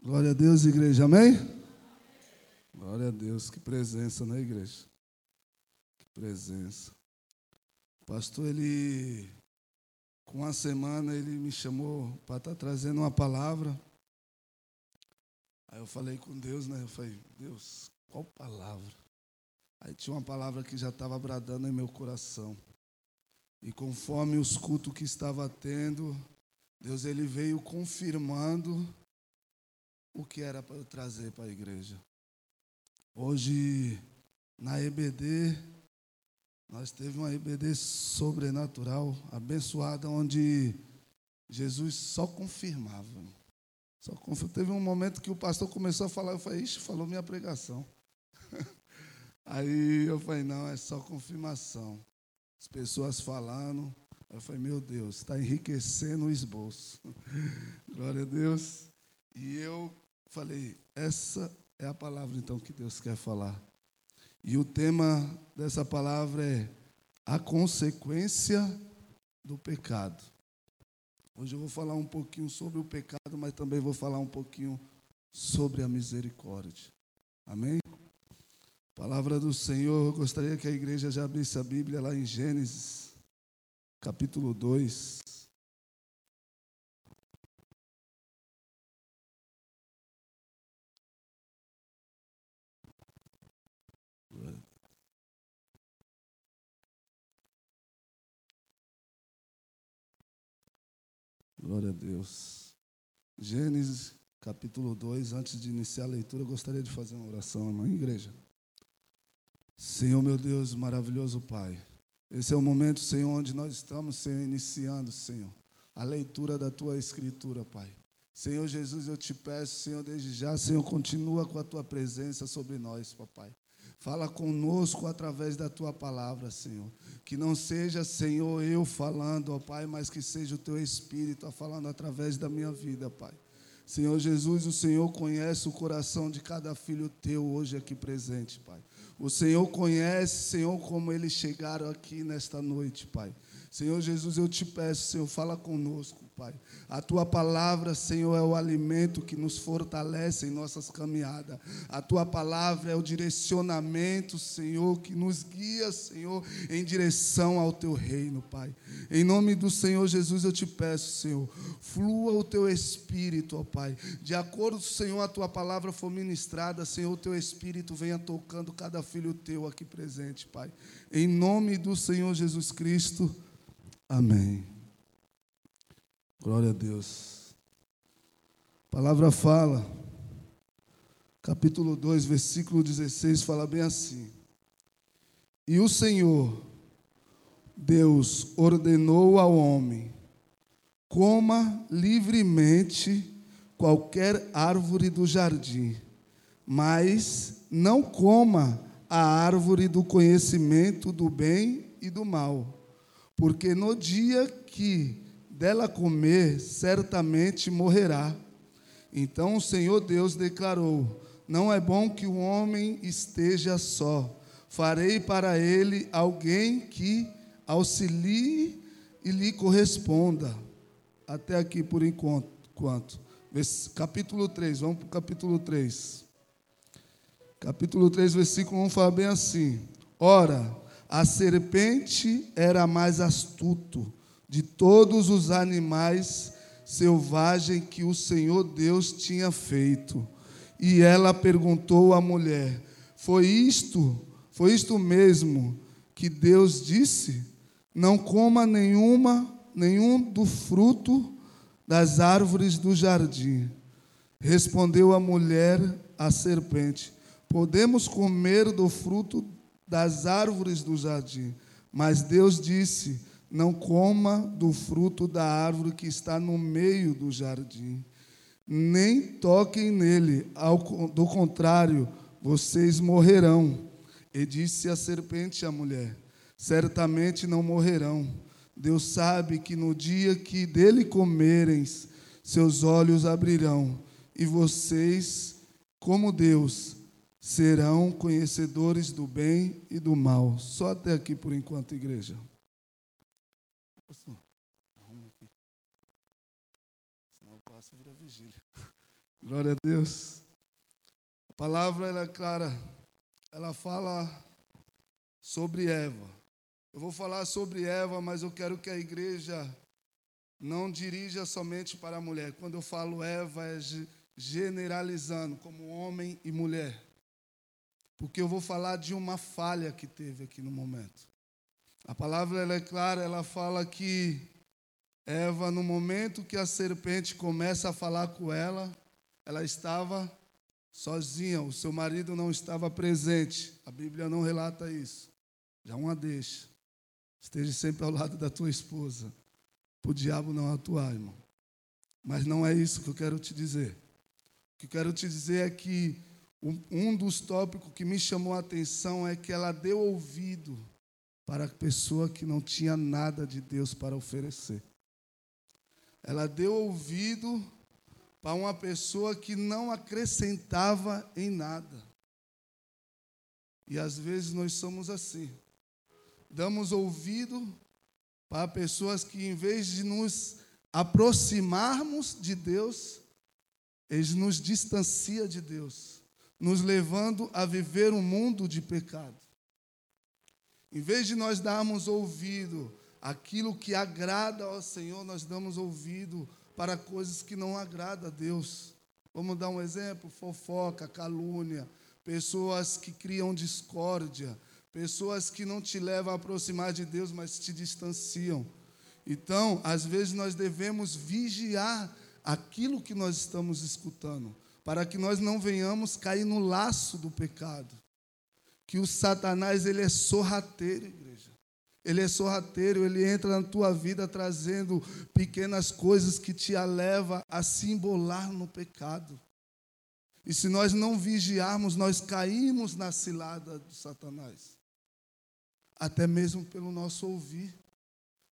Glória a Deus, igreja, amém? Glória a Deus, que presença na igreja. Que presença. O pastor, ele, com uma semana, ele me chamou para estar tá trazendo uma palavra. Aí eu falei com Deus, né? Eu falei, Deus, qual palavra? Aí tinha uma palavra que já estava bradando em meu coração. E conforme os cultos que estava tendo, Deus ele veio confirmando o que era para eu trazer para a igreja. Hoje, na EBD, nós teve uma EBD sobrenatural, abençoada, onde Jesus só confirmava. Só confirmava. Teve um momento que o pastor começou a falar, eu falei, ixi, falou minha pregação. Aí eu falei, não, é só confirmação. As pessoas falando, eu falei, meu Deus, está enriquecendo o esboço. Glória a Deus. E eu falei, essa é a palavra então que Deus quer falar. E o tema dessa palavra é a consequência do pecado. Hoje eu vou falar um pouquinho sobre o pecado, mas também vou falar um pouquinho sobre a misericórdia. Amém? Palavra do Senhor, eu gostaria que a igreja já abrisse a Bíblia lá em Gênesis, capítulo 2. Glória a Deus. Gênesis capítulo 2, antes de iniciar a leitura, eu gostaria de fazer uma oração, irmã, igreja. Senhor, meu Deus, maravilhoso Pai. Esse é o momento, Senhor, onde nós estamos, Senhor, iniciando, Senhor, a leitura da tua escritura, Pai. Senhor Jesus, eu te peço, Senhor, desde já, Senhor, continua com a tua presença sobre nós, papai. Fala conosco através da tua palavra, Senhor. Que não seja, Senhor, eu falando, ó Pai, mas que seja o teu Espírito falando através da minha vida, Pai. Senhor Jesus, o Senhor conhece o coração de cada filho teu hoje aqui presente, Pai. O Senhor conhece, Senhor, como eles chegaram aqui nesta noite, Pai. Senhor Jesus, eu te peço, Senhor, fala conosco, Pai. A tua palavra, Senhor, é o alimento que nos fortalece em nossas caminhadas. A tua palavra é o direcionamento, Senhor, que nos guia, Senhor, em direção ao teu reino, Pai. Em nome do Senhor Jesus, eu te peço, Senhor, flua o teu espírito, ó Pai. De acordo, Senhor, a tua palavra for ministrada, Senhor, o teu espírito venha tocando cada filho teu aqui presente, Pai. Em nome do Senhor Jesus Cristo. Amém. Glória a Deus. A palavra fala, capítulo 2, versículo 16, fala bem assim: E o Senhor, Deus, ordenou ao homem: coma livremente qualquer árvore do jardim, mas não coma a árvore do conhecimento do bem e do mal, porque no dia que dela comer, certamente morrerá. Então o Senhor Deus declarou: Não é bom que o homem esteja só. Farei para ele alguém que auxilie e lhe corresponda. Até aqui por enquanto. Capítulo 3, vamos para o capítulo 3. Capítulo 3, versículo 1 fala bem assim: Ora, a serpente era mais astuto de todos os animais selvagens que o Senhor Deus tinha feito. E ela perguntou à mulher: Foi isto, foi isto mesmo que Deus disse? Não coma nenhuma, nenhum do fruto das árvores do jardim. Respondeu a mulher à serpente: Podemos comer do fruto das árvores do jardim. Mas Deus disse: não coma do fruto da árvore que está no meio do jardim, nem toquem nele, do contrário, vocês morrerão. E disse a serpente à mulher: Certamente não morrerão. Deus sabe que no dia que dele comerem, seus olhos abrirão, e vocês, como Deus, serão conhecedores do bem e do mal. Só até aqui por enquanto, igreja. Pastor, arruma aqui. Senão eu passo e vira vigília. Glória a Deus. A palavra ela é clara. Ela fala sobre Eva. Eu vou falar sobre Eva, mas eu quero que a igreja não dirija somente para a mulher. Quando eu falo Eva, é generalizando como homem e mulher. Porque eu vou falar de uma falha que teve aqui no momento. A palavra ela é clara, ela fala que Eva, no momento que a serpente começa a falar com ela, ela estava sozinha, o seu marido não estava presente. A Bíblia não relata isso. Já uma deixa. Esteja sempre ao lado da tua esposa, para o diabo não atuar, irmão. Mas não é isso que eu quero te dizer. O que eu quero te dizer é que um dos tópicos que me chamou a atenção é que ela deu ouvido para a pessoa que não tinha nada de Deus para oferecer. Ela deu ouvido para uma pessoa que não acrescentava em nada. E às vezes nós somos assim. Damos ouvido para pessoas que, em vez de nos aproximarmos de Deus, eles nos distanciam de Deus, nos levando a viver um mundo de pecado. Em vez de nós darmos ouvido àquilo que agrada ao Senhor, nós damos ouvido para coisas que não agradam a Deus. Vamos dar um exemplo: fofoca, calúnia, pessoas que criam discórdia, pessoas que não te levam a aproximar de Deus, mas te distanciam. Então, às vezes nós devemos vigiar aquilo que nós estamos escutando, para que nós não venhamos cair no laço do pecado. Que o Satanás ele é sorrateiro, igreja. Ele é sorrateiro, ele entra na tua vida trazendo pequenas coisas que te leva a se embolar no pecado. E se nós não vigiarmos, nós caímos na cilada do Satanás. Até mesmo pelo nosso ouvir.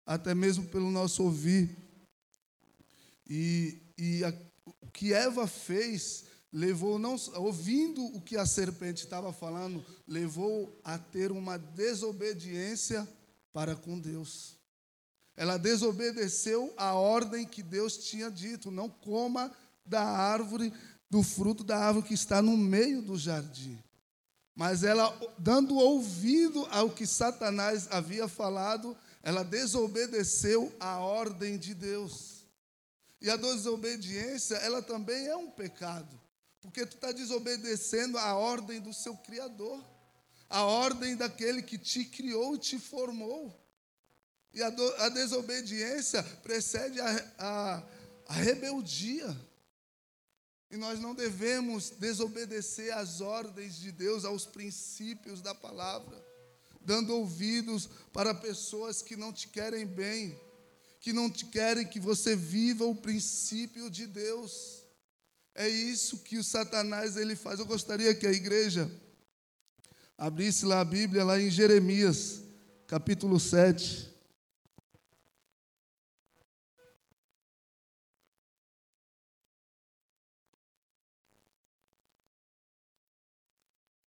Até mesmo pelo nosso ouvir. E, e a, o que Eva fez levou, não, ouvindo o que a serpente estava falando, levou a ter uma desobediência para com Deus. Ela desobedeceu a ordem que Deus tinha dito: não coma da árvore, do fruto da árvore que está no meio do jardim. Mas ela, dando ouvido ao que Satanás havia falado, ela desobedeceu a ordem de Deus. E a desobediência, ela também é um pecado, porque tu está desobedecendo a ordem do seu Criador a ordem daquele que te criou e te formou. E a, do, a desobediência precede a, a, a rebeldia. E nós não devemos desobedecer às ordens de Deus, aos princípios da palavra, dando ouvidos para pessoas que não te querem bem, que não te querem que você viva o princípio de Deus. É isso que o Satanás ele faz. Eu gostaria que a igreja abrisse lá a Bíblia, lá em Jeremias, capítulo 7.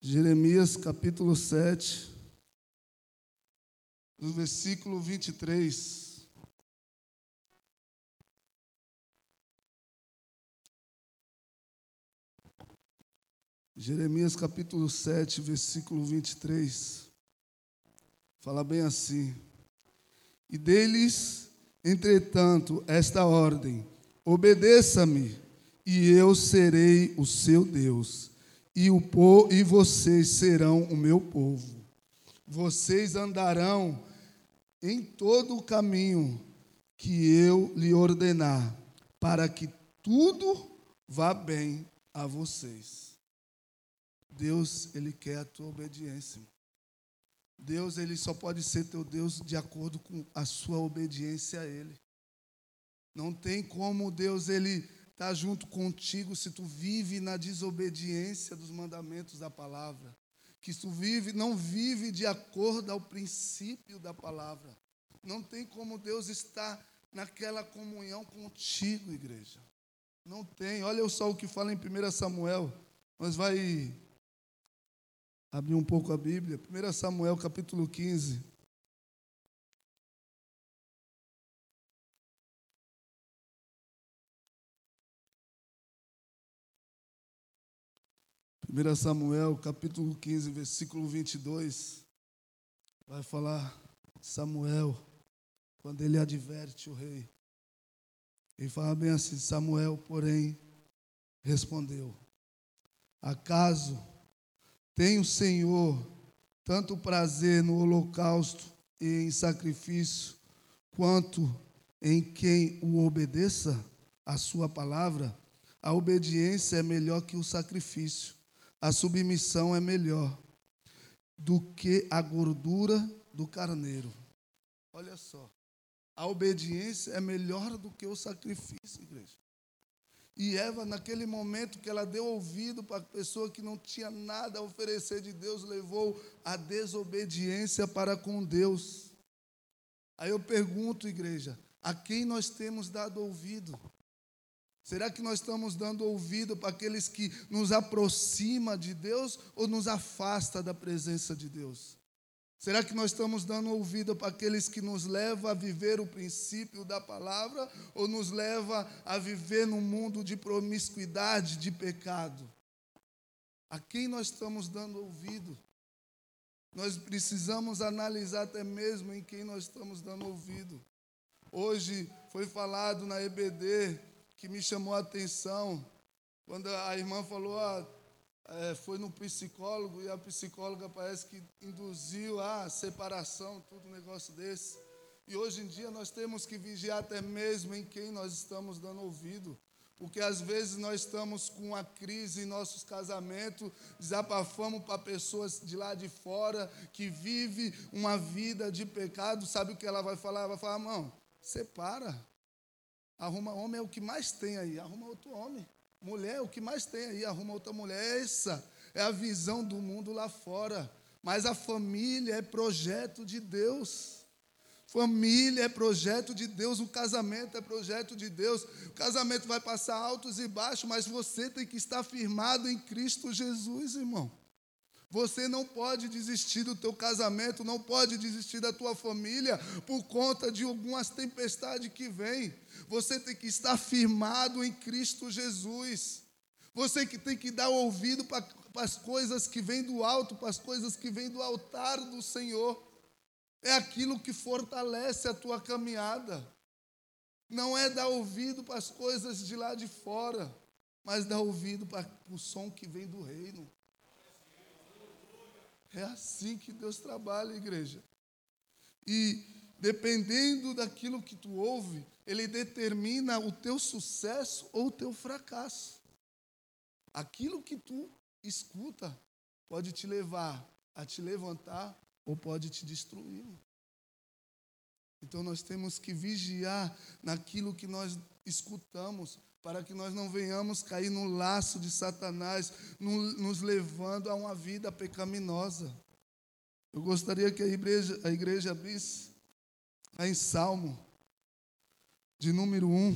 Jeremias capítulo 7, no versículo 23. Jeremias capítulo 7, versículo 23. Fala bem assim: E deles, entretanto, esta ordem: obedeça-me, e eu serei o seu Deus, e, o po e vocês serão o meu povo. Vocês andarão em todo o caminho que eu lhe ordenar, para que tudo vá bem a vocês. Deus, ele quer a tua obediência. Deus, ele só pode ser teu Deus de acordo com a sua obediência a ele. Não tem como Deus ele estar tá junto contigo se tu vive na desobediência dos mandamentos da palavra. Que tu vive, não vive de acordo ao princípio da palavra. Não tem como Deus estar naquela comunhão contigo, igreja. Não tem. Olha só o que fala em 1 Samuel. Mas vai abrir um pouco a Bíblia. 1 Samuel capítulo 15. 1 Samuel, capítulo 15, versículo 22, vai falar Samuel, quando ele adverte o rei. Ele fala bem assim: Samuel, porém, respondeu: Acaso tem o Senhor tanto prazer no holocausto e em sacrifício, quanto em quem o obedeça a sua palavra? A obediência é melhor que o sacrifício, a submissão é melhor do que a gordura do carneiro. Olha só, a obediência é melhor do que o sacrifício, igreja. E Eva, naquele momento que ela deu ouvido para a pessoa que não tinha nada a oferecer de Deus, levou a desobediência para com Deus. Aí eu pergunto, igreja, a quem nós temos dado ouvido? Será que nós estamos dando ouvido para aqueles que nos aproxima de Deus ou nos afasta da presença de Deus? Será que nós estamos dando ouvido para aqueles que nos levam a viver o princípio da palavra ou nos leva a viver num mundo de promiscuidade, de pecado? A quem nós estamos dando ouvido? Nós precisamos analisar até mesmo em quem nós estamos dando ouvido. Hoje foi falado na EBD que me chamou a atenção quando a irmã falou: ah, é, foi no psicólogo e a psicóloga parece que induziu a separação, tudo um negócio desse. E hoje em dia nós temos que vigiar até mesmo em quem nós estamos dando ouvido. Porque às vezes nós estamos com uma crise em nossos casamentos, desabafamos para pessoas de lá de fora que vive uma vida de pecado, sabe o que ela vai falar? Ela vai falar, irmão, separa. Arruma homem é o que mais tem aí, arruma outro homem. Mulher, o que mais tem aí, arruma outra mulher. Essa é a visão do mundo lá fora. Mas a família é projeto de Deus. Família é projeto de Deus, o casamento é projeto de Deus. O casamento vai passar altos e baixos, mas você tem que estar firmado em Cristo Jesus, irmão. Você não pode desistir do teu casamento, não pode desistir da tua família por conta de algumas tempestades que vêm. Você tem que estar firmado em Cristo Jesus. Você que tem que dar ouvido para, as coisas que vêm do alto, para as coisas que vêm do altar do Senhor. É aquilo que fortalece a tua caminhada. Não é dar ouvido para as coisas de lá de fora, mas dar ouvido para o som que vem do reino. É assim que Deus trabalha, igreja. E dependendo daquilo que tu ouve, ele determina o teu sucesso ou o teu fracasso. Aquilo que tu escuta pode te levar a te levantar ou pode te destruir. Então nós temos que vigiar naquilo que nós escutamos, para que nós não venhamos cair no laço de Satanás, nos levando a uma vida pecaminosa. Eu gostaria que a igreja, a igreja abrisse em Salmo, de número 1.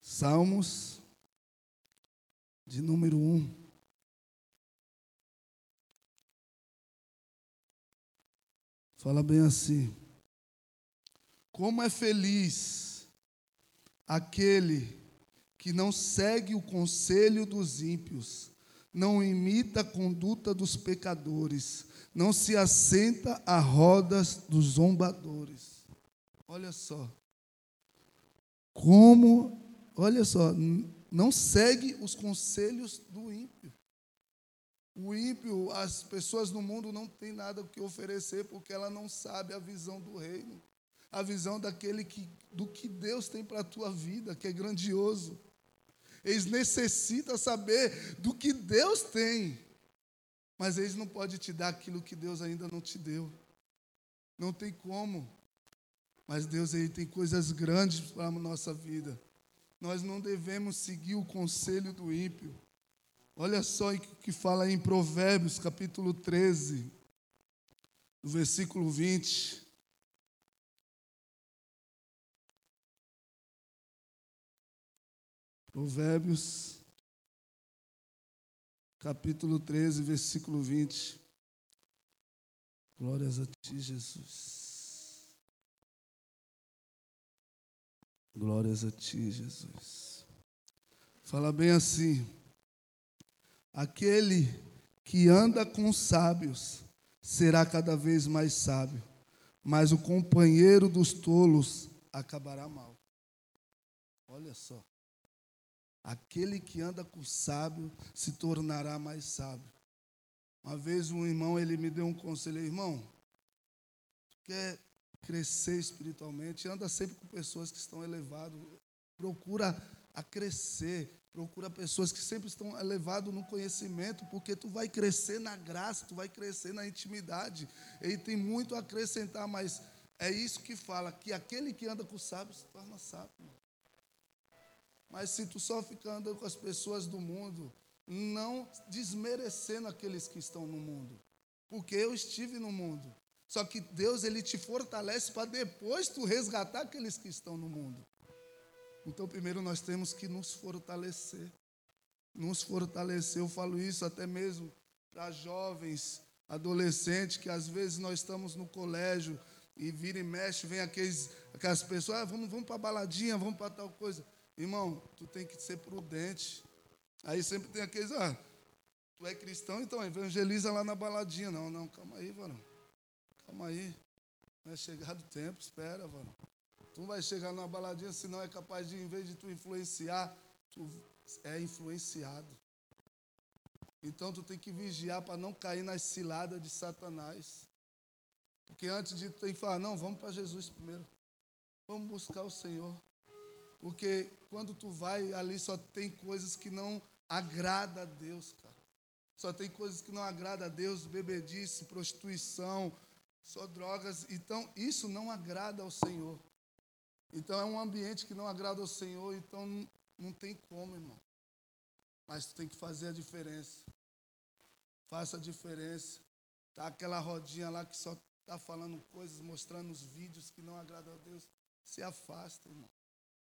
Salmos, de número 1. Fala bem assim. Como é feliz aquele que não segue o conselho dos ímpios, não imita a conduta dos pecadores, não se assenta a rodas dos zombadores. Olha só. Como, olha só, não segue os conselhos do ímpio. O ímpio, as pessoas no mundo não têm nada o que oferecer porque ela não sabe a visão do reino a visão daquele que, do que Deus tem para a tua vida, que é grandioso. Eles necessitam saber do que Deus tem, mas eles não podem te dar aquilo que Deus ainda não te deu. Não tem como. Mas Deus aí tem coisas grandes para a nossa vida. Nós não devemos seguir o conselho do ímpio. Olha só o que fala em Provérbios, capítulo 13, no versículo 20. Provérbios, capítulo 13, versículo 20. Glórias a ti, Jesus. Glórias a ti, Jesus. Fala bem assim: aquele que anda com sábios será cada vez mais sábio, mas o companheiro dos tolos acabará mal. Olha só. Aquele que anda com sábio se tornará mais sábio. Uma vez um irmão ele me deu um conselho, irmão, quer crescer espiritualmente, anda sempre com pessoas que estão elevadas, procura a crescer, procura pessoas que sempre estão elevadas no conhecimento, porque tu vai crescer na graça, tu vai crescer na intimidade. Ele tem muito a acrescentar, mas é isso que fala, que aquele que anda com o sábio se torna sábio. Mas se tu só fica andando com as pessoas do mundo, não desmerecendo aqueles que estão no mundo, porque eu estive no mundo. Só que Deus ele te fortalece para depois tu resgatar aqueles que estão no mundo. Então, primeiro nós temos que nos fortalecer. Nos fortalecer. Eu falo isso até mesmo para jovens, adolescentes, que às vezes nós estamos no colégio e vira e mexe, vem aqueles, aquelas pessoas, ah, vamos, vamos para baladinha, vamos para tal coisa. Irmão, tu tem que ser prudente. Aí sempre tem aqueles, ah, tu é cristão, então evangeliza lá na baladinha. Não, não, calma aí, varão. Calma aí. Não é chegado o tempo, espera, varão. Tu vai chegar numa baladinha, senão é capaz de, em vez de tu influenciar, tu é influenciado. Então tu tem que vigiar para não cair nas ciladas de Satanás. Porque antes de tu ter que falar, não, vamos para Jesus primeiro. Vamos buscar o Senhor. Porque quando tu vai ali só tem coisas que não agrada a Deus, cara. Só tem coisas que não agrada a Deus, bebedice, prostituição, só drogas. Então, isso não agrada ao Senhor. Então, é um ambiente que não agrada ao Senhor, então não, tem como, irmão. Mas tu tem que fazer a diferença. Faça a diferença. Tá aquela rodinha lá que só está falando coisas, mostrando os vídeos que não agradam a Deus. Se afasta, irmão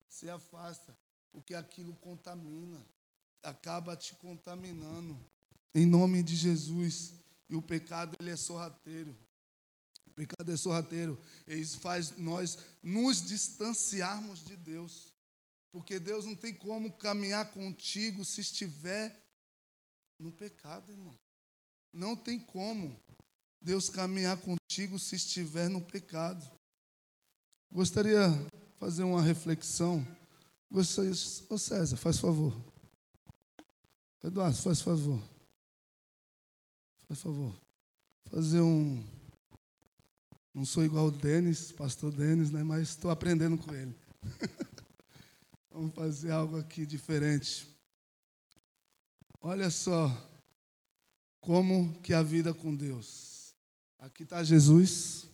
se afasta, porque aquilo contamina, acaba te contaminando. Em nome de Jesus. E o pecado ele é sorrateiro. O pecado é sorrateiro. Ele faz nós nos distanciarmos de Deus. Porque Deus não tem como caminhar contigo se estiver no pecado, irmão. Não tem como Deus caminhar contigo se estiver no pecado. Gostaria fazer uma reflexão. Vocês, ô César, faz favor. Eduardo, faz favor. Faz favor. Fazer um. Não sou igual o Denis, pastor Denis, né? Mas estou aprendendo com ele. Vamos fazer algo aqui diferente. Olha só como que é a vida com Deus. Aqui está Jesus.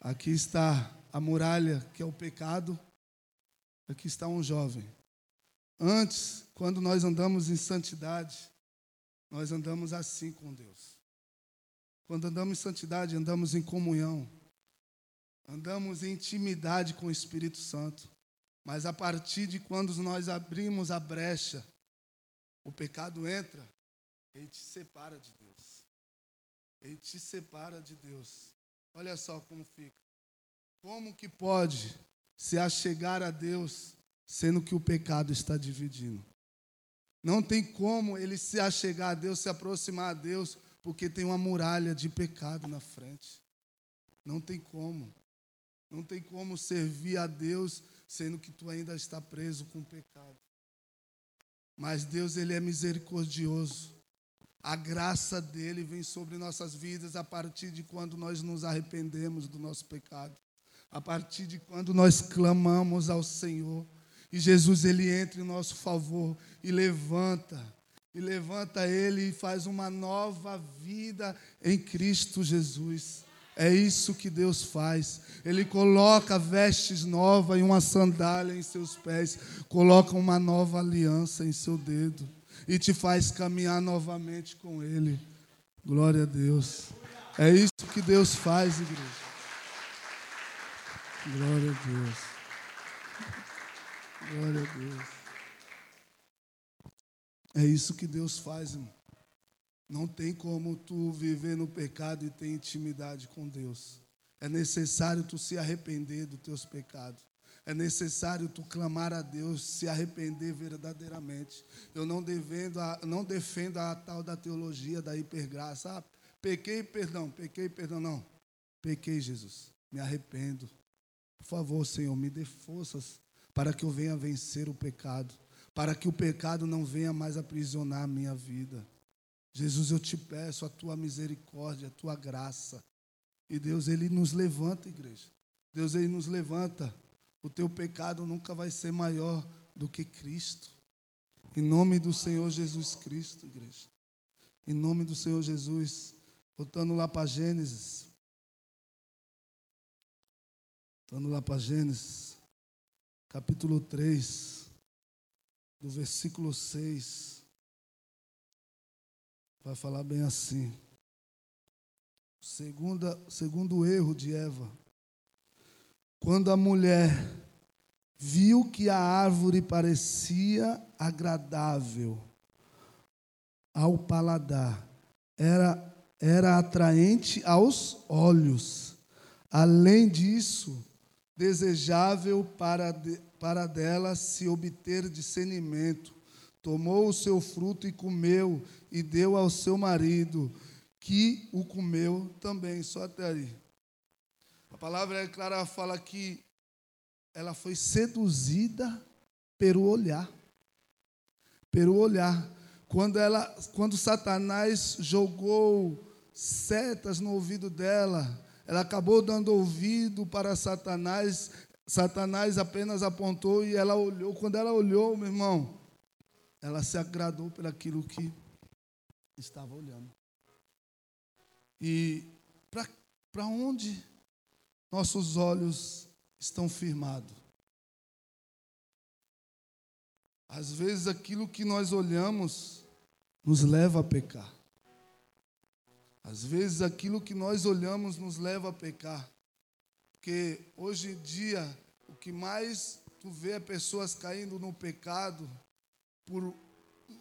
Aqui está a muralha, que é o pecado. Aqui está um jovem. Antes, quando nós andamos em santidade, nós andamos assim com Deus. Quando andamos em santidade, andamos em comunhão. Andamos em intimidade com o Espírito Santo. Mas a partir de quando nós abrimos a brecha, o pecado entra, ele te separa de Deus. Ele te separa de Deus. Olha só como fica. Como que pode se achegar a Deus sendo que o pecado está dividindo? Não tem como ele se achegar a Deus, se aproximar a Deus, porque tem uma muralha de pecado na frente. Não tem como. Não tem como servir a Deus sendo que tu ainda está preso com o pecado. Mas Deus ele é misericordioso. A graça dele vem sobre nossas vidas a partir de quando nós nos arrependemos do nosso pecado a partir de quando nós clamamos ao Senhor. E Jesus ele entra em nosso favor e levanta, e levanta ele e faz uma nova vida em Cristo Jesus. É isso que Deus faz. Ele coloca vestes novas e uma sandália em seus pés, coloca uma nova aliança em seu dedo e te faz caminhar novamente com Ele. Glória a Deus. É isso que Deus faz, igreja. Glória a Deus. Glória a Deus. É isso que Deus faz, irmão. Não tem como tu viver no pecado e ter intimidade com Deus. É necessário tu se arrepender dos teus pecados. É necessário tu clamar a Deus, se arrepender verdadeiramente. Eu não, devendo a, não defendo a tal da teologia da hipergraça. Ah, pequei, perdão, pequei, perdão, não. Pequei, Jesus. Me arrependo. Por favor, Senhor, me dê forças para que eu venha vencer o pecado, para que o pecado não venha mais aprisionar a minha vida. Jesus, eu te peço a tua misericórdia, a tua graça. E Deus, Ele nos levanta, igreja. Deus, Ele nos levanta. O teu pecado nunca vai ser maior do que Cristo. Em nome do Senhor Jesus Cristo, igreja. Em nome do Senhor Jesus. Voltando lá para Gênesis. Voltando lá para Gênesis. Capítulo 3. Do versículo 6 vai falar bem assim. Segunda, segundo erro de Eva. Quando a mulher viu que a árvore parecia agradável ao paladar, era, era atraente aos olhos. Além disso, desejável para, de, para dela se obter discernimento tomou o seu fruto e comeu, e deu ao seu marido, que o comeu também. Só até aí. A palavra é clara, fala que ela foi seduzida pelo olhar. Pelo olhar. Quando, ela, quando Satanás jogou setas no ouvido dela, ela acabou dando ouvido para Satanás. Satanás apenas apontou e ela olhou. Quando ela olhou, meu irmão, ela se agradou por aquilo que estava olhando. E para onde nossos olhos estão firmados? Às vezes aquilo que nós olhamos nos leva a pecar. Às vezes aquilo que nós olhamos nos leva a pecar. Porque hoje em dia o que mais tu vê é pessoas caindo no pecado por,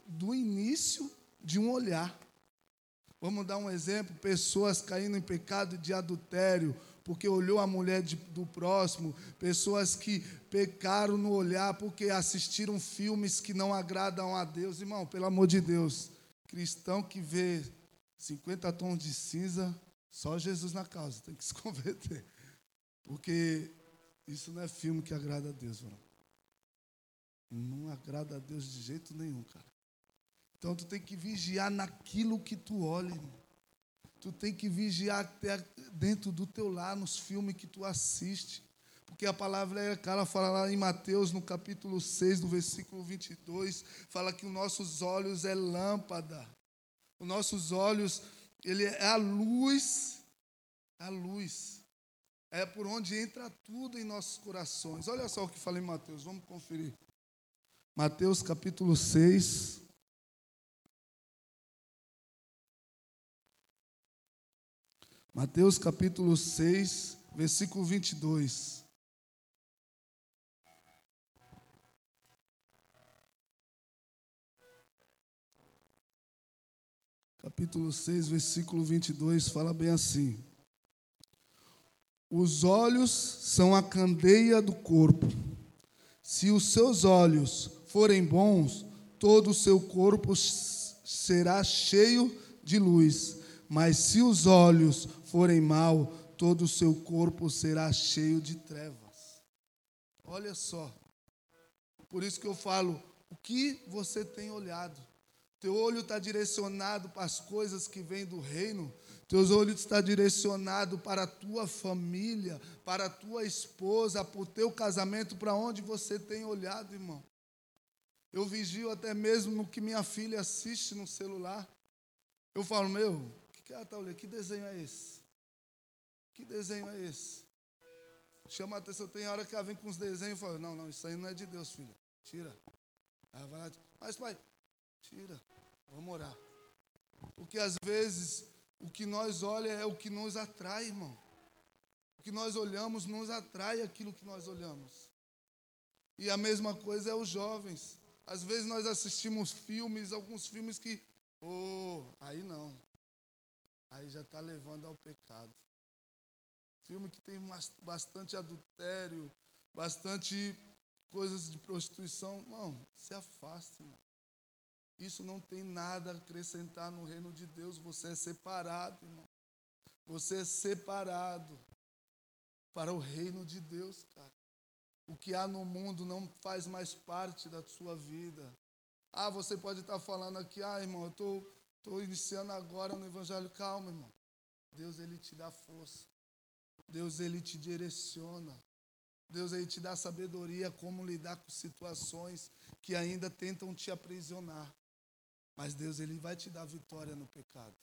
do início de um olhar. Vamos dar um exemplo: pessoas caindo em pecado de adultério, porque olhou a mulher de, do próximo, pessoas que pecaram no olhar porque assistiram filmes que não agradam a Deus. Irmão, pelo amor de Deus, cristão que vê 50 tons de cinza, só Jesus na causa, tem que se converter. Porque isso não é filme que agrada a Deus, irmão. Não agrada a Deus de jeito nenhum, cara. Então tu tem que vigiar naquilo que tu olha, irmão. Tu tem que vigiar até dentro do teu lar, nos filmes que tu assiste. Porque a palavra é cara fala lá em Mateus, no capítulo 6, no versículo 22, fala que os nossos olhos é lâmpada. Os nossos olhos, ele é a luz, a luz. É por onde entra tudo em nossos corações. Olha só o que fala em Mateus, vamos conferir. Mateus capítulo 6. Mateus capítulo 6, versículo 22. Capítulo 6, versículo 22 fala bem assim: Os olhos são a candeia do corpo. Se os seus olhos forem bons, todo o seu corpo será cheio de luz. Mas se os olhos forem mal, todo o seu corpo será cheio de trevas. Olha só. Por isso que eu falo, o que você tem olhado? Teu olho está direcionado para as coisas que vêm do reino. Teus olhos estão direcionados para a tua família, para a tua esposa, para o teu casamento, para onde você tem olhado, irmão. Eu vigio até mesmo no que minha filha assiste no celular. Eu falo, meu, o que, que ela está olhando? Que desenho é esse? Que desenho é esse? Chama a atenção, tem hora que ela vem com os desenhos e fala, não, não, isso aí não é de Deus, filha. Tira. Ela vai lá, mas pai, tira, vamos orar. Porque às vezes o que nós olhamos é o que nos atrai, irmão. O que nós olhamos nos atrai aquilo que nós olhamos. E a mesma coisa é os jovens. Às vezes nós assistimos filmes, alguns filmes que, oh, aí não. Aí já está levando ao pecado. Filme que tem bastante adultério, bastante coisas de prostituição. Não, se afaste, irmão. Isso não tem nada a acrescentar no reino de Deus. Você é separado, irmão. Você é separado para o reino de Deus, cara. O que há no mundo não faz mais parte da sua vida. Ah, você pode estar falando aqui, ah, irmão, eu estou tô, tô iniciando agora no Evangelho. Calma, irmão. Deus, Ele te dá força. Deus, Ele te direciona. Deus, Ele te dá sabedoria como lidar com situações que ainda tentam te aprisionar. Mas Deus, Ele vai te dar vitória no pecado.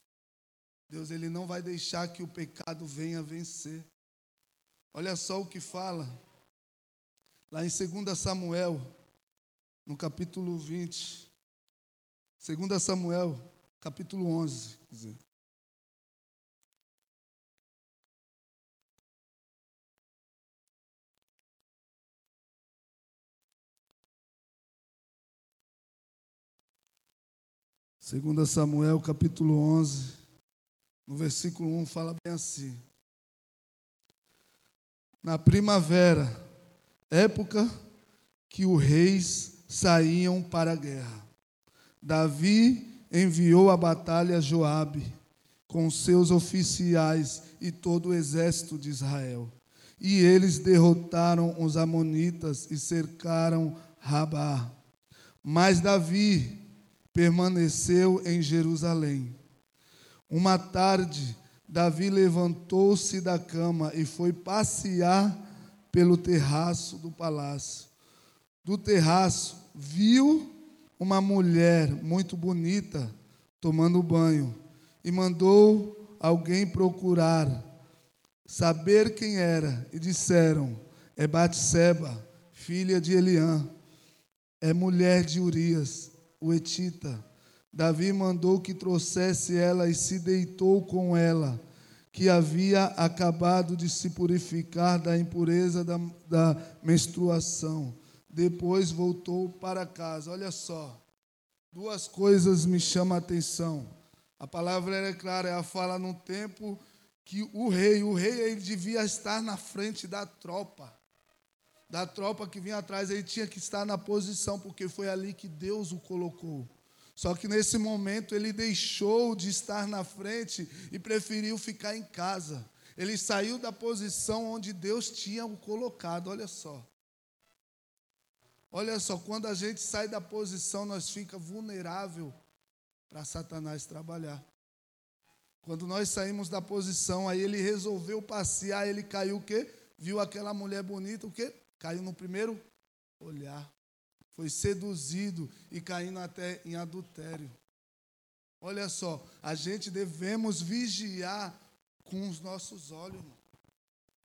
Deus, Ele não vai deixar que o pecado venha vencer. Olha só o que fala lá em 2 Samuel, no capítulo 20. 2 Samuel, capítulo 11. Quer dizer. Segunda Samuel, capítulo 11, no versículo 1, fala bem assim. Na primavera, época que os reis saíam para a guerra, Davi enviou à batalha Joabe com seus oficiais e todo o exército de Israel. E eles derrotaram os amonitas e cercaram Rabá. Mas Davi permaneceu em Jerusalém. Uma tarde, Davi levantou-se da cama e foi passear pelo terraço do palácio. Do terraço, viu uma mulher muito bonita tomando banho e mandou alguém procurar, saber quem era, e disseram: É Batseba, filha de Eliã, é mulher de Urias o Etita. Davi mandou que trouxesse ela e se deitou com ela, que havia acabado de se purificar da impureza da, da menstruação. Depois voltou para casa. Olha só, duas coisas me chamam a atenção. A palavra é clara, ela fala num tempo que o rei, o rei ele devia estar na frente da tropa da tropa que vinha atrás, ele tinha que estar na posição, porque foi ali que Deus o colocou. Só que nesse momento ele deixou de estar na frente e preferiu ficar em casa. Ele saiu da posição onde Deus tinha o colocado. Olha só. Olha só, quando a gente sai da posição, nós fica vulnerável para Satanás trabalhar. Quando nós saímos da posição, aí ele resolveu passear, ele caiu o quê? Viu aquela mulher bonita, o quê? Caiu no primeiro olhar. Foi seduzido e caindo até em adultério. Olha só, a gente devemos vigiar com os nossos olhos,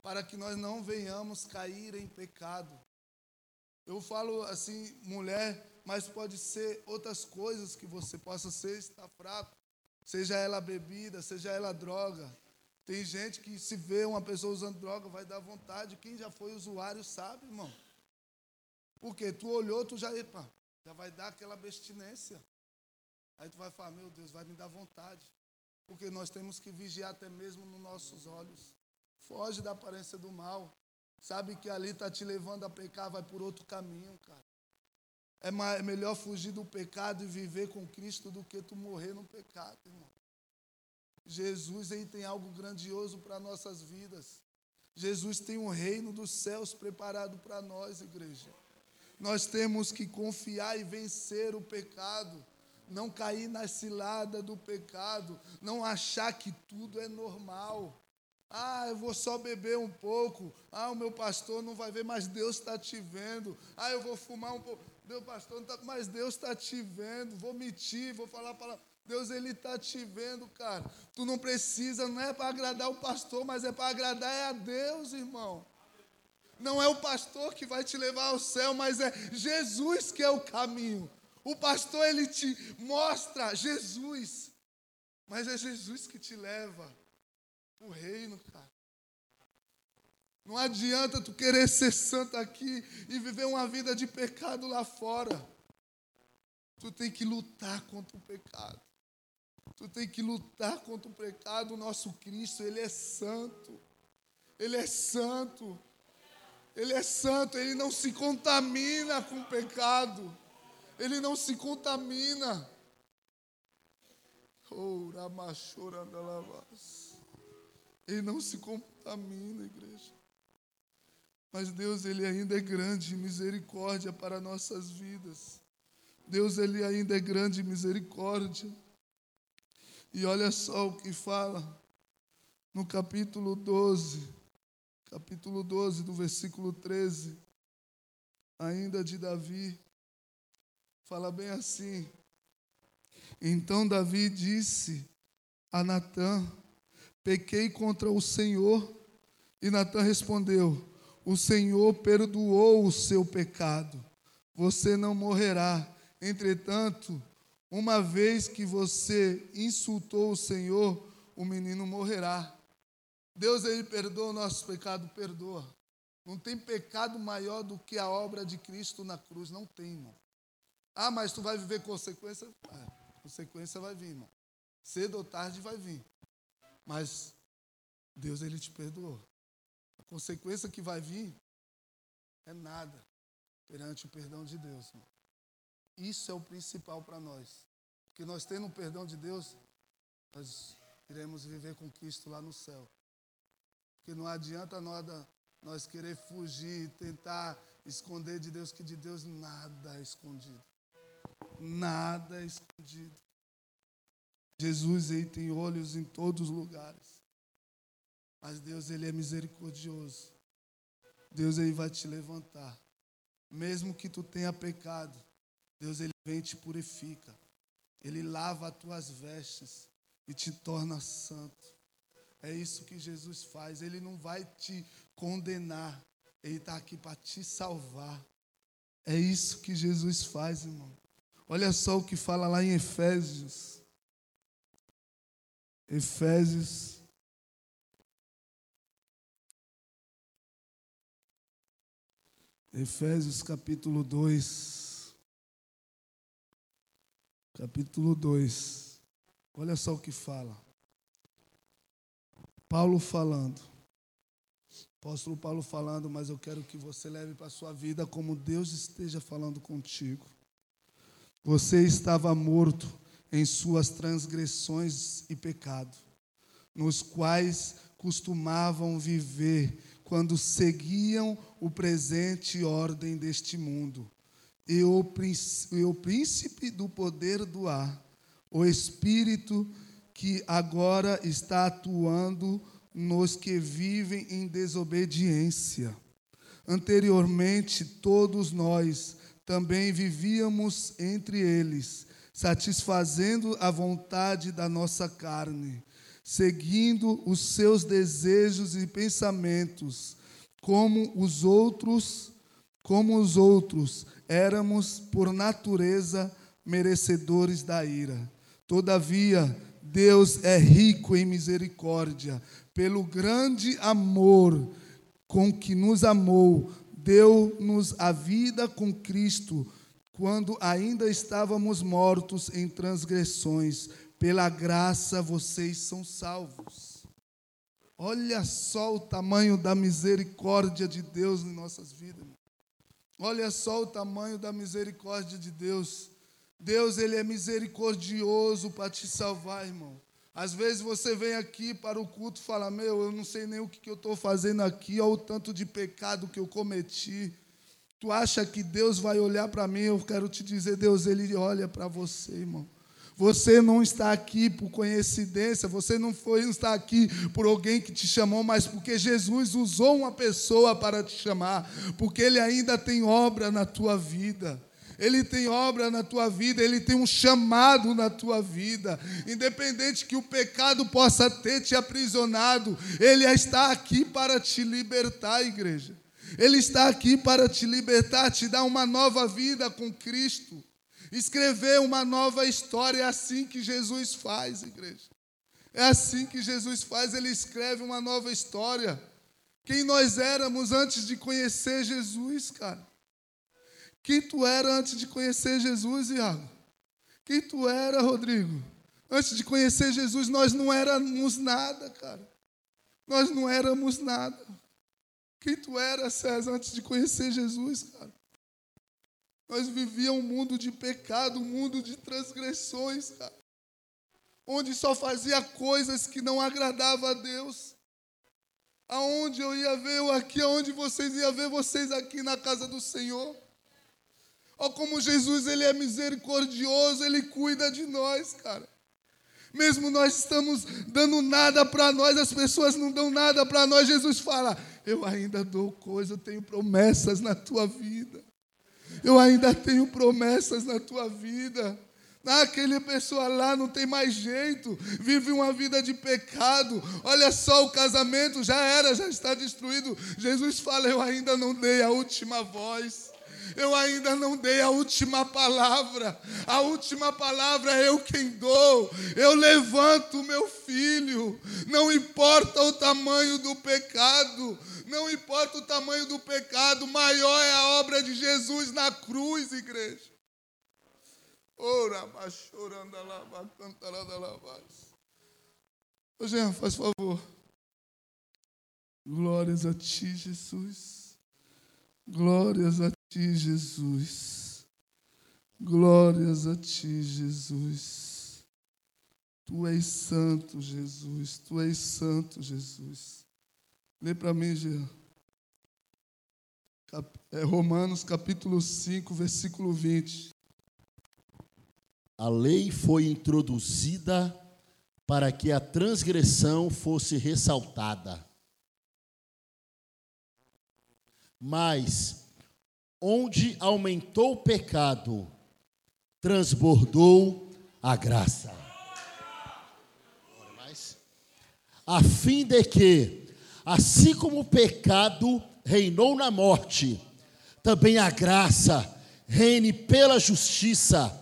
para que nós não venhamos cair em pecado. Eu falo assim, mulher, mas pode ser outras coisas que você possa ser, está fraco. Seja ela bebida, seja ela droga. Tem gente que se vê uma pessoa usando droga, vai dar vontade. Quem já foi usuário sabe, irmão. Porque tu olhou, tu já, epa, já vai dar aquela abstinência. Aí tu vai falar, meu Deus, vai me dar vontade. Porque nós temos que vigiar até mesmo nos nossos olhos. Foge da aparência do mal. Sabe que ali está te levando a pecar, vai por outro caminho, cara. É, é melhor fugir do pecado e viver com Cristo do que tu morrer no pecado, irmão. Jesus aí tem algo grandioso para nossas vidas. Jesus tem um reino dos céus preparado para nós, igreja. Nós temos que confiar e vencer o pecado, não cair na cilada do pecado, não achar que tudo é normal. Ah, eu vou só beber um pouco. Ah, o meu pastor não vai ver, mas Deus está te vendo. Ah, eu vou fumar um pouco. Meu pastor não está, mas Deus está te vendo. Vou mentir, vou falar para Deus ele está te vendo, cara. Tu não precisa, não é para agradar o pastor, mas é para agradar é a Deus, irmão. Não é o pastor que vai te levar ao céu, mas é Jesus que é o caminho. O pastor ele te mostra Jesus, mas é Jesus que te leva o reino, cara. Não adianta tu querer ser santo aqui e viver uma vida de pecado lá fora. Tu tem que lutar contra o pecado. Tu tem que lutar contra o pecado. O nosso Cristo, Ele é santo. Ele é santo. Ele é santo, ele não se contamina com o pecado. Ele não se contamina. Ele não se contamina, igreja. Mas Deus, Ele ainda é grande misericórdia para nossas vidas. Deus, Ele ainda é grande misericórdia. E olha só o que fala no capítulo 12, capítulo 12, do versículo 13, ainda de Davi. Fala bem assim. Então Davi disse a Natã: Pequei contra o Senhor. E Natã respondeu: O Senhor perdoou o seu pecado. Você não morrerá. Entretanto, uma vez que você insultou o Senhor, o menino morrerá. Deus ele perdoa o nosso pecado, perdoa. Não tem pecado maior do que a obra de Cristo na cruz, não tem, irmão. Ah, mas tu vai viver consequência? É, consequência vai vir, irmão. Cedo ou tarde vai vir. Mas Deus ele te perdoou. A consequência que vai vir é nada perante o perdão de Deus. Irmão. Isso é o principal para nós. Porque nós tendo o perdão de Deus, nós iremos viver com Cristo lá no céu. Porque não adianta nada nós querer fugir, tentar esconder de Deus, que de Deus nada é escondido. Nada é escondido. Jesus aí tem olhos em todos os lugares. Mas Deus ele é misericordioso. Deus ele vai te levantar. Mesmo que tu tenha pecado, Deus ele vem e te purifica. Ele lava as tuas vestes e te torna santo. É isso que Jesus faz. Ele não vai te condenar. Ele está aqui para te salvar. É isso que Jesus faz, irmão. Olha só o que fala lá em Efésios. Efésios. Efésios capítulo 2. Capítulo 2. Olha só o que fala. Paulo falando. Apóstolo Paulo falando, mas eu quero que você leve para a sua vida como Deus esteja falando contigo. Você estava morto em suas transgressões e pecado, nos quais costumavam viver quando seguiam o presente ordem deste mundo. E o, príncipe do poder do ar, o espírito que agora está atuando nos que vivem em desobediência. Anteriormente, todos nós também vivíamos entre eles, satisfazendo a vontade da nossa carne, seguindo os seus desejos e pensamentos, como os outros, como os outros, éramos por natureza merecedores da ira. Todavia, Deus é rico em misericórdia, pelo grande amor com que nos amou, deu-nos a vida com Cristo, quando ainda estávamos mortos em transgressões. Pela graça vocês são salvos. Olha só o tamanho da misericórdia de Deus em nossas vidas. Olha só o tamanho da misericórdia de Deus. Deus, Ele é misericordioso para te salvar, irmão. Às vezes você vem aqui para o culto e fala: Meu, eu não sei nem o que, eu estou fazendo aqui, olha o tanto de pecado que eu cometi. Tu acha que Deus vai olhar para mim? Eu quero te dizer: Deus, Ele olha para você, irmão. Você não está aqui por coincidência, você não foi não está aqui por alguém que te chamou, mas porque Jesus usou uma pessoa para te chamar, porque Ele ainda tem obra na tua vida. Ele tem obra na tua vida, Ele tem um chamado na tua vida. Independente que o pecado possa ter te aprisionado, Ele está aqui para te libertar, igreja. Ele está aqui para te libertar, te dar uma nova vida com Cristo. Escrever uma nova história, é assim que Jesus faz, igreja. É assim que Jesus faz, ele escreve uma nova história. Quem nós éramos antes de conhecer Jesus, cara. Quem tu era antes de conhecer Jesus, Iago? Quem tu era, Rodrigo? Antes de conhecer Jesus, nós não éramos nada, cara. Nós não éramos nada. Quem tu era, César, antes de conhecer Jesus, cara? Nós vivíamos um mundo de pecado, um mundo de transgressões, cara. Onde só fazia coisas que não agradavam a Deus. Aonde eu ia ver eu aqui, aonde vocês iam ver vocês aqui na casa do Senhor. Olha como Jesus ele é misericordioso, ele cuida de nós, cara. Mesmo nós estamos dando nada para nós, as pessoas não dão nada para nós, Jesus fala: Eu ainda dou coisa, eu tenho promessas na tua vida. Eu ainda tenho promessas na tua vida. Ah, aquele pessoa lá não tem mais jeito, vive uma vida de pecado. Olha só, o casamento já era, já está destruído. Jesus fala: Eu ainda não dei a última voz. Eu ainda não dei a última palavra. A última palavra é eu quem dou. Eu levanto meu filho. Não importa o tamanho do pecado. Não importa o tamanho do pecado. Maior é a obra de Jesus na cruz, igreja. Ora, chorando lá, cantarada lá, Ô, Jean, faz favor. Glórias a ti, Jesus. Glórias a ti, Jesus. Glórias a ti, Jesus. Tu és santo, Jesus. Tu és santo, Jesus. Lê para mim, Jean. É Romanos capítulo 5, versículo 20. A lei foi introduzida para que a transgressão fosse ressaltada. Mas, onde aumentou o pecado, transbordou a graça. A fim de que, assim como o pecado reinou na morte, também a graça reine pela justiça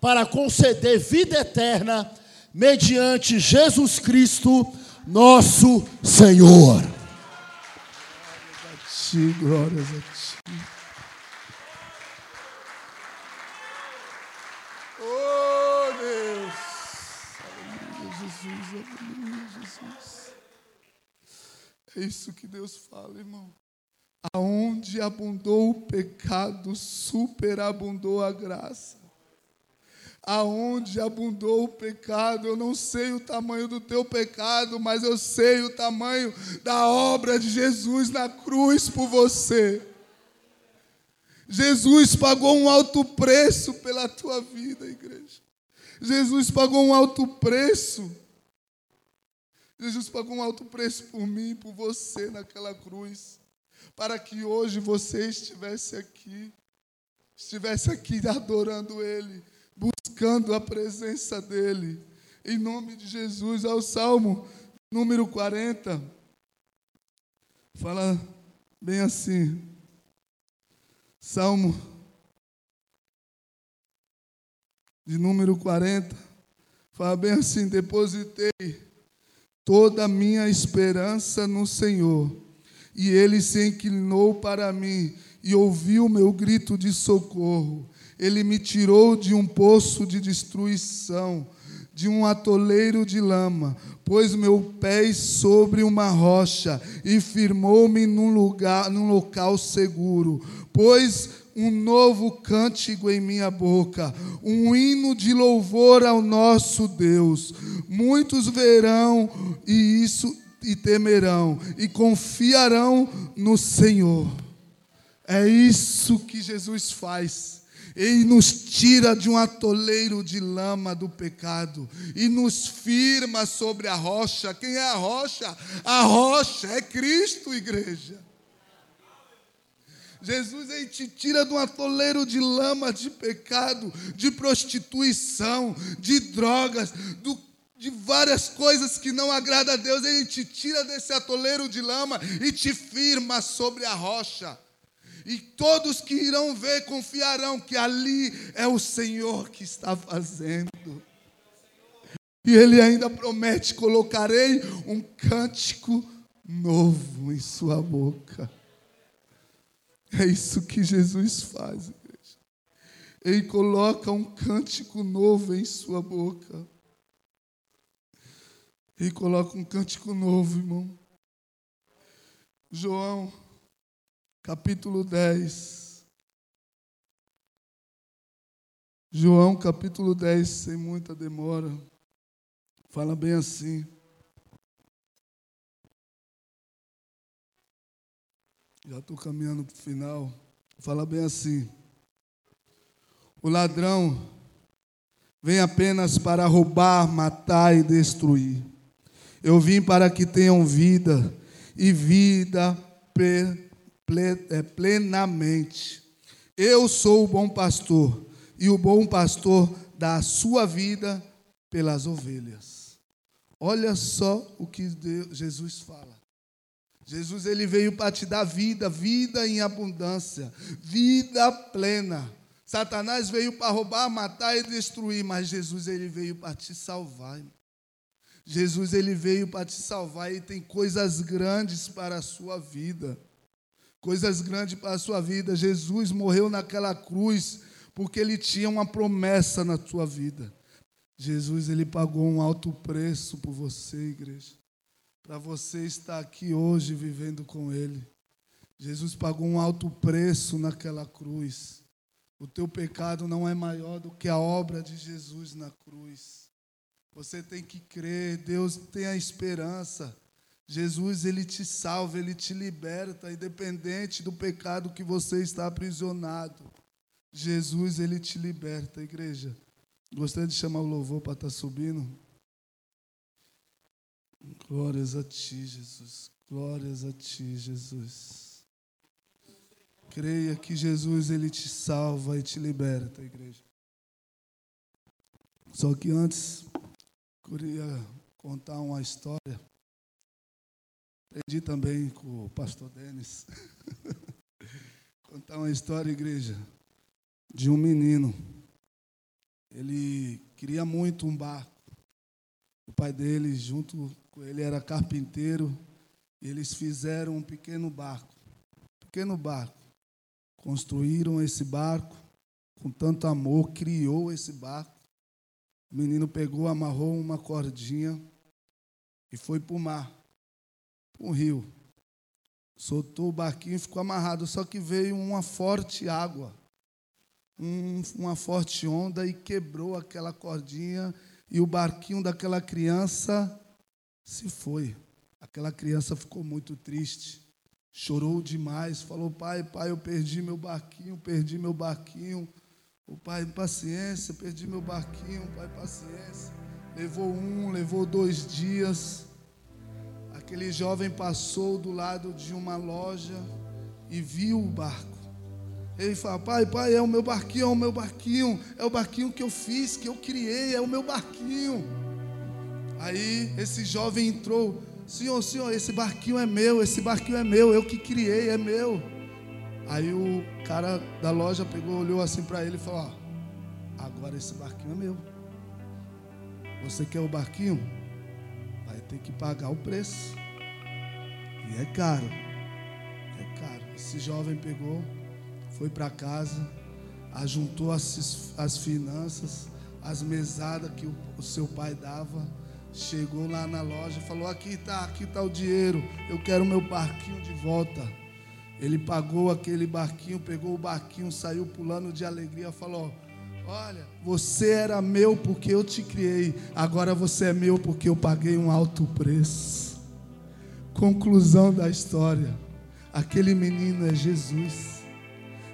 para conceder vida eterna mediante Jesus Cristo, nosso Senhor. Glórias a ti, glórias a ti. Oh, Deus. Aleluia, Jesus, aleluia, Jesus. É isso que Deus fala, irmão. Aonde abundou o pecado, superabundou a graça aonde abundou o pecado. Eu não sei o tamanho do teu pecado, mas eu sei o tamanho da obra de Jesus na cruz por você. Jesus pagou um alto preço pela tua vida, igreja. Jesus pagou um alto preço. Jesus pagou um alto preço por mim, por você naquela cruz, para que hoje você estivesse aqui, estivesse aqui adorando Ele, buscando a presença dEle. Em nome de Jesus, ao Salmo número 40, fala bem assim. Salmo de número 40, fala bem assim: Depositei toda a minha esperança no Senhor, e Ele se inclinou para mim e ouviu o meu grito de socorro. Ele me tirou de um poço de destruição, de um atoleiro de lama, pôs meu pés sobre uma rocha e firmou-me num lugar, num local seguro. Pôs um novo cântico em minha boca, um hino de louvor ao nosso Deus. Muitos verão e isso e temerão e confiarão no Senhor. É isso que Jesus faz. Ele nos tira de um atoleiro de lama do pecado e nos firma sobre a rocha. Quem é a rocha? A rocha é Cristo, igreja. Jesus ele te tira de um atoleiro de lama de pecado, de prostituição, de drogas, do, de várias coisas que não agradam a Deus. Ele te tira desse atoleiro de lama e te firma sobre a rocha. E todos que irão ver confiarão que ali é o Senhor que está fazendo. E ele ainda promete: colocarei um cântico novo em sua boca. É isso que Jesus faz, igreja. Ele coloca um cântico novo em sua boca. Ele coloca um cântico novo, irmão. João capítulo 10. João, capítulo 10, sem muita demora. Fala bem assim. Já estou caminhando para o final. Fala bem assim. O ladrão vem apenas para roubar, matar e destruir. Eu vim para que tenham vida e vida é, plenamente. Eu sou o bom pastor e o bom pastor dá a sua vida pelas ovelhas. Olha só o que Jesus fala. Jesus ele veio para te dar vida, vida em abundância, vida plena. Satanás veio para roubar, matar e destruir, mas Jesus ele veio para te salvar. Jesus ele veio para te salvar e tem coisas grandes para a sua vida. Coisas grandes para a sua vida. Jesus morreu naquela cruz porque ele tinha uma promessa na tua vida. Jesus ele pagou um alto preço por você, igreja para você estar aqui hoje vivendo com Ele. Jesus pagou um alto preço naquela cruz. O teu pecado não é maior do que a obra de Jesus na cruz. Você tem que crer, Deus tem a esperança. Jesus, ele te salva, ele te liberta, independente do pecado que você está aprisionado. Jesus, ele te liberta, igreja. Gostaria de chamar o louvor para estar subindo. Glórias a ti, Jesus. Glórias a ti, Jesus. Creia que Jesus ele te salva e te liberta, igreja. Só que antes queria contar uma história. Aprendi também com o pastor Denis. contar uma história, igreja, de um menino. Ele queria muito um barco. O pai dele, junto ele era carpinteiro, e eles fizeram um pequeno barco. Pequeno barco. Construíram esse barco com tanto amor, criou esse barco. O menino pegou, amarrou uma cordinha e foi para o mar, para o rio. Soltou o barquinho e ficou amarrado, só que veio uma forte água, um, uma forte onda e quebrou aquela cordinha e o barquinho daquela criança se foi. Aquela criança ficou muito triste, chorou demais, falou: Pai, pai, eu perdi meu barquinho, perdi meu barquinho. O pai, paciência, perdi meu barquinho, pai, paciência. Levou um, levou dois dias. Aquele jovem passou do lado de uma loja e viu o barco. Ele fala: Pai, pai, é o meu barquinho, é o meu barquinho, é o barquinho que eu fiz, que eu criei, é o meu barquinho. Aí esse jovem entrou: Senhor, senhor, esse barquinho é meu, esse barquinho é meu, eu que criei, é meu. Aí o cara da loja pegou, olhou assim para ele e falou: ó, Agora esse barquinho é meu. Você quer o barquinho? Vai ter que pagar o preço. E é caro. É caro. Esse jovem pegou foi para casa, ajuntou as, as finanças, as mesadas que o, o seu pai dava, chegou lá na loja, falou: aqui está, aqui está o dinheiro, eu quero meu barquinho de volta. Ele pagou aquele barquinho, pegou o barquinho, saiu pulando de alegria, falou: Olha, você era meu porque eu te criei, agora você é meu porque eu paguei um alto preço. Conclusão da história: aquele menino é Jesus.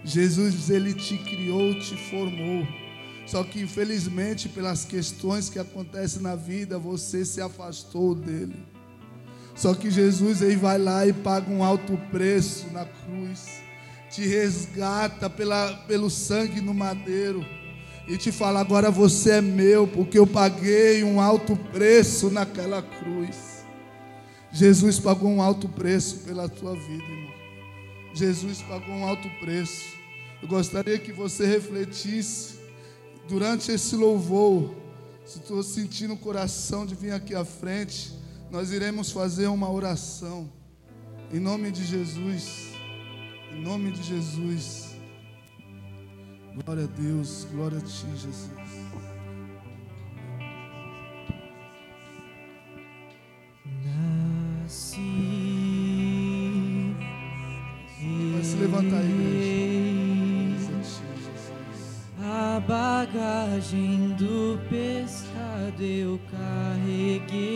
Jesus, ele te criou, te formou. Só que infelizmente, pelas questões que acontecem na vida, você se afastou dele. Só que Jesus ele vai lá e paga um alto preço na cruz, te resgata pela, pelo sangue no madeiro e te fala: agora você é meu, porque eu paguei um alto preço naquela cruz. Jesus pagou um alto preço pela tua vida, irmão. Jesus pagou um alto preço. Eu gostaria que você refletisse durante esse louvor. Se estou sentindo o coração de vir aqui à frente, nós iremos fazer uma oração. Em nome de Jesus. Em nome de Jesus. Glória a Deus, glória a Ti, Jesus. Nasci. Vai se bagagem do pescado eu carreguei.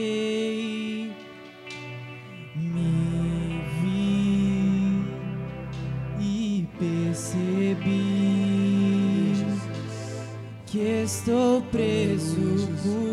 Me vi e percebi que estou preso por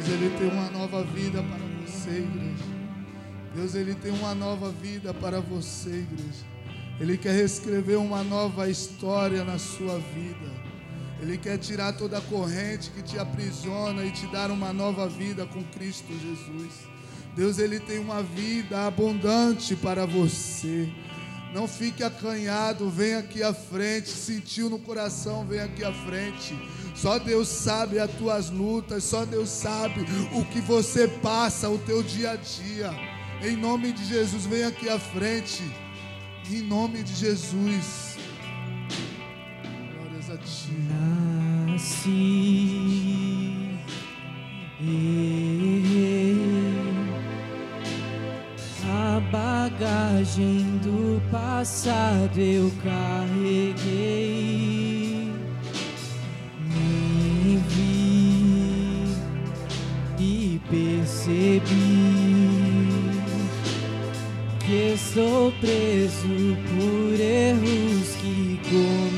Deus, Ele tem uma nova vida para você, igreja. Deus, Ele tem uma nova vida para você, igreja. Ele quer reescrever uma nova história na sua vida. Ele quer tirar toda a corrente que te aprisiona e te dar uma nova vida com Cristo Jesus. Deus, Ele tem uma vida abundante para você. Não fique acanhado, vem aqui à frente. Sentiu no coração, vem aqui à frente. Só Deus sabe as tuas lutas, só Deus sabe o que você passa, o teu dia a dia. Em nome de Jesus, vem aqui à frente. Em nome de Jesus. Glórias a ti. Nasci. A bagagem do passado eu carreguei. Percebi que estou preso por erros que cometi.